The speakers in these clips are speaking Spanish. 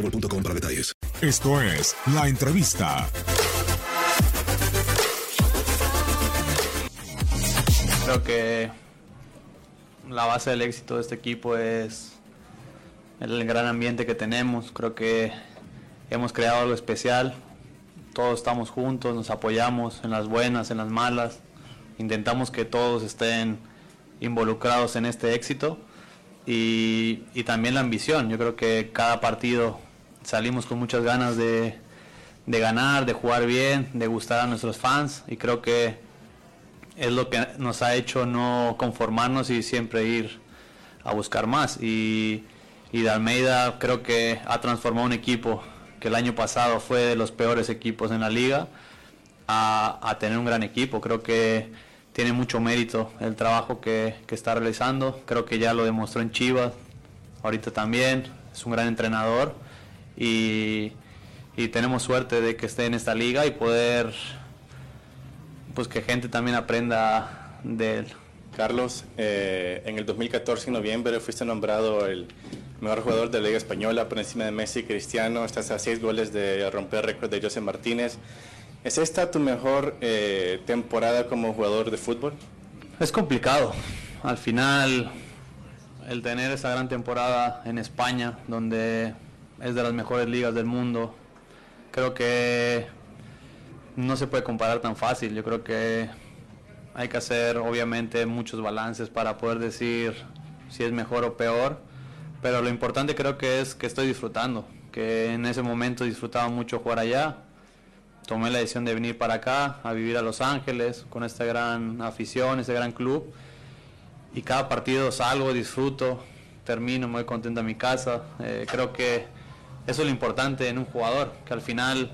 boostmobile.com para detalles. Esto es La Entrevista. Creo que la base del éxito de este equipo es el gran ambiente que tenemos. Creo que hemos creado algo especial. Todos estamos juntos, nos apoyamos en las buenas, en las malas. Intentamos que todos estén involucrados en este éxito. Y, y también la ambición. Yo creo que cada partido salimos con muchas ganas de, de ganar, de jugar bien, de gustar a nuestros fans. Y creo que es lo que nos ha hecho no conformarnos y siempre ir a buscar más. Y, y de Almeida creo que ha transformado un equipo que el año pasado fue de los peores equipos en la liga a, a tener un gran equipo. Creo que tiene mucho mérito el trabajo que, que está realizando. Creo que ya lo demostró en Chivas, ahorita también. Es un gran entrenador y, y tenemos suerte de que esté en esta liga y poder pues que gente también aprenda de él. Carlos, eh, en el 2014, en noviembre, fuiste nombrado el mejor jugador de la Liga Española por encima de Messi y Cristiano. Estás a seis goles de romper récord de José Martínez. ¿Es esta tu mejor eh, temporada como jugador de fútbol? Es complicado. Al final, el tener esa gran temporada en España, donde es de las mejores ligas del mundo, creo que no se puede comparar tan fácil. Yo creo que hay que hacer obviamente muchos balances para poder decir si es mejor o peor, pero lo importante creo que es que estoy disfrutando, que en ese momento disfrutaba mucho jugar allá. Tomé la decisión de venir para acá, a vivir a Los Ángeles, con esta gran afición, este gran club. Y cada partido salgo, disfruto, termino, voy contento a mi casa. Eh, creo que eso es lo importante en un jugador, que al final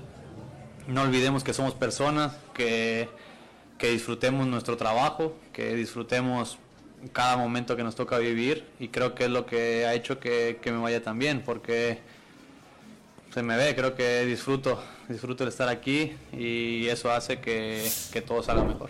no olvidemos que somos personas, que, que disfrutemos nuestro trabajo, que disfrutemos cada momento que nos toca vivir y creo que es lo que ha hecho que, que me vaya tan bien, porque se me ve, creo que disfruto, disfruto el estar aquí y eso hace que, que todo salga mejor.